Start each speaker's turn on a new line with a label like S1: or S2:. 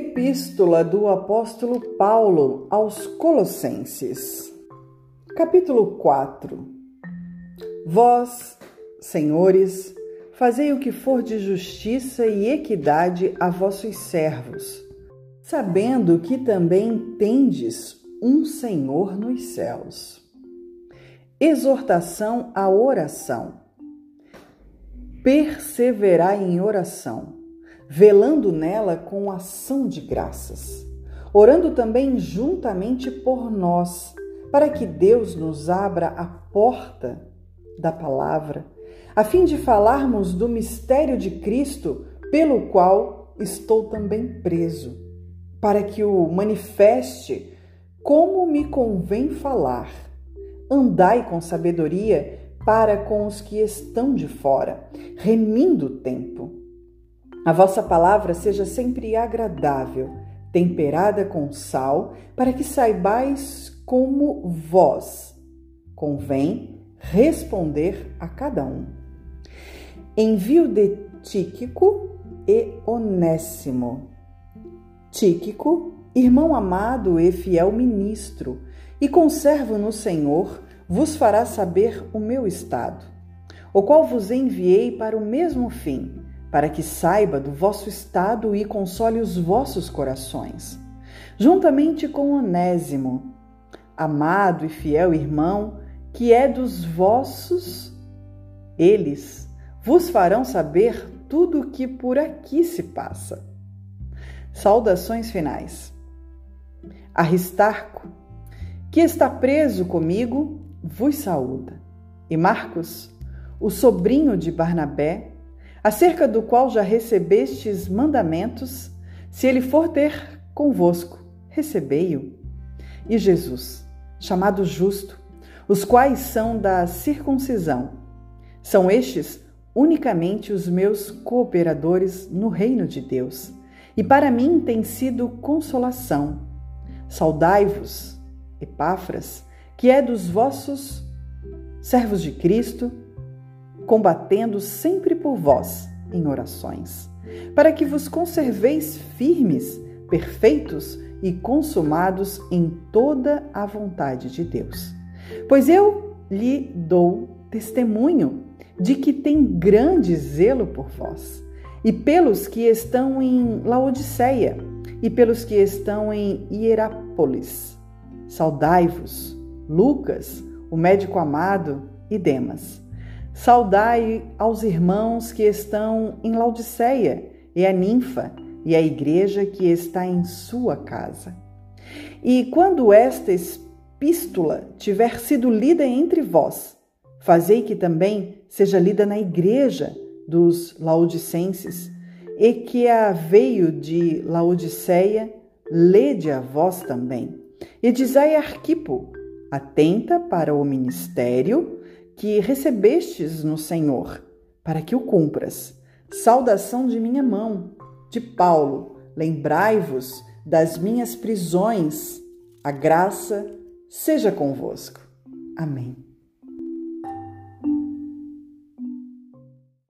S1: Epístola do Apóstolo Paulo aos Colossenses, capítulo 4 Vós, senhores, fazei o que for de justiça e equidade a vossos servos, sabendo que também tendes um Senhor nos céus. Exortação à oração. Perseverai em oração velando nela com ação de graças, orando também juntamente por nós, para que Deus nos abra a porta da palavra, a fim de falarmos do mistério de Cristo, pelo qual estou também preso, para que o manifeste como me convém falar. Andai com sabedoria para com os que estão de fora, remindo o tempo a vossa palavra seja sempre agradável, temperada com sal, para que saibais como vós convém responder a cada um. Envio de Tíquico e Onésimo. Tíquico, irmão amado e fiel ministro, e conservo no Senhor, vos fará saber o meu estado, o qual vos enviei para o mesmo fim para que saiba do vosso estado e console os vossos corações, juntamente com Onésimo, amado e fiel irmão, que é dos vossos, eles vos farão saber tudo o que por aqui se passa. Saudações finais. Aristarco, que está preso comigo, vos saúda. E Marcos, o sobrinho de Barnabé, acerca do qual já recebestes mandamentos, se ele for ter convosco, recebei-o. E Jesus, chamado justo, os quais são da circuncisão, são estes unicamente os meus cooperadores no reino de Deus, e para mim tem sido consolação. Saudai-vos, Epáfras, que é dos vossos servos de Cristo, combatendo sempre por vós em orações, para que vos conserveis firmes, perfeitos e consumados em toda a vontade de Deus. Pois eu lhe dou testemunho de que tem grande zelo por vós, e pelos que estão em Laodiceia, e pelos que estão em Hierápolis. Saudai-vos, Lucas, o médico amado, e Demas Saudai aos irmãos que estão em Laodiceia e a ninfa e a igreja que está em sua casa. E quando esta epístola tiver sido lida entre vós, fazei que também seja lida na igreja dos laodicenses, e que a veio de Laodiceia, lede a vós também. E dizai a Arquipo, atenta para o ministério, que recebestes no Senhor, para que o cumpras. Saudação de minha mão, de Paulo. Lembrai-vos das minhas prisões. A graça seja convosco. Amém.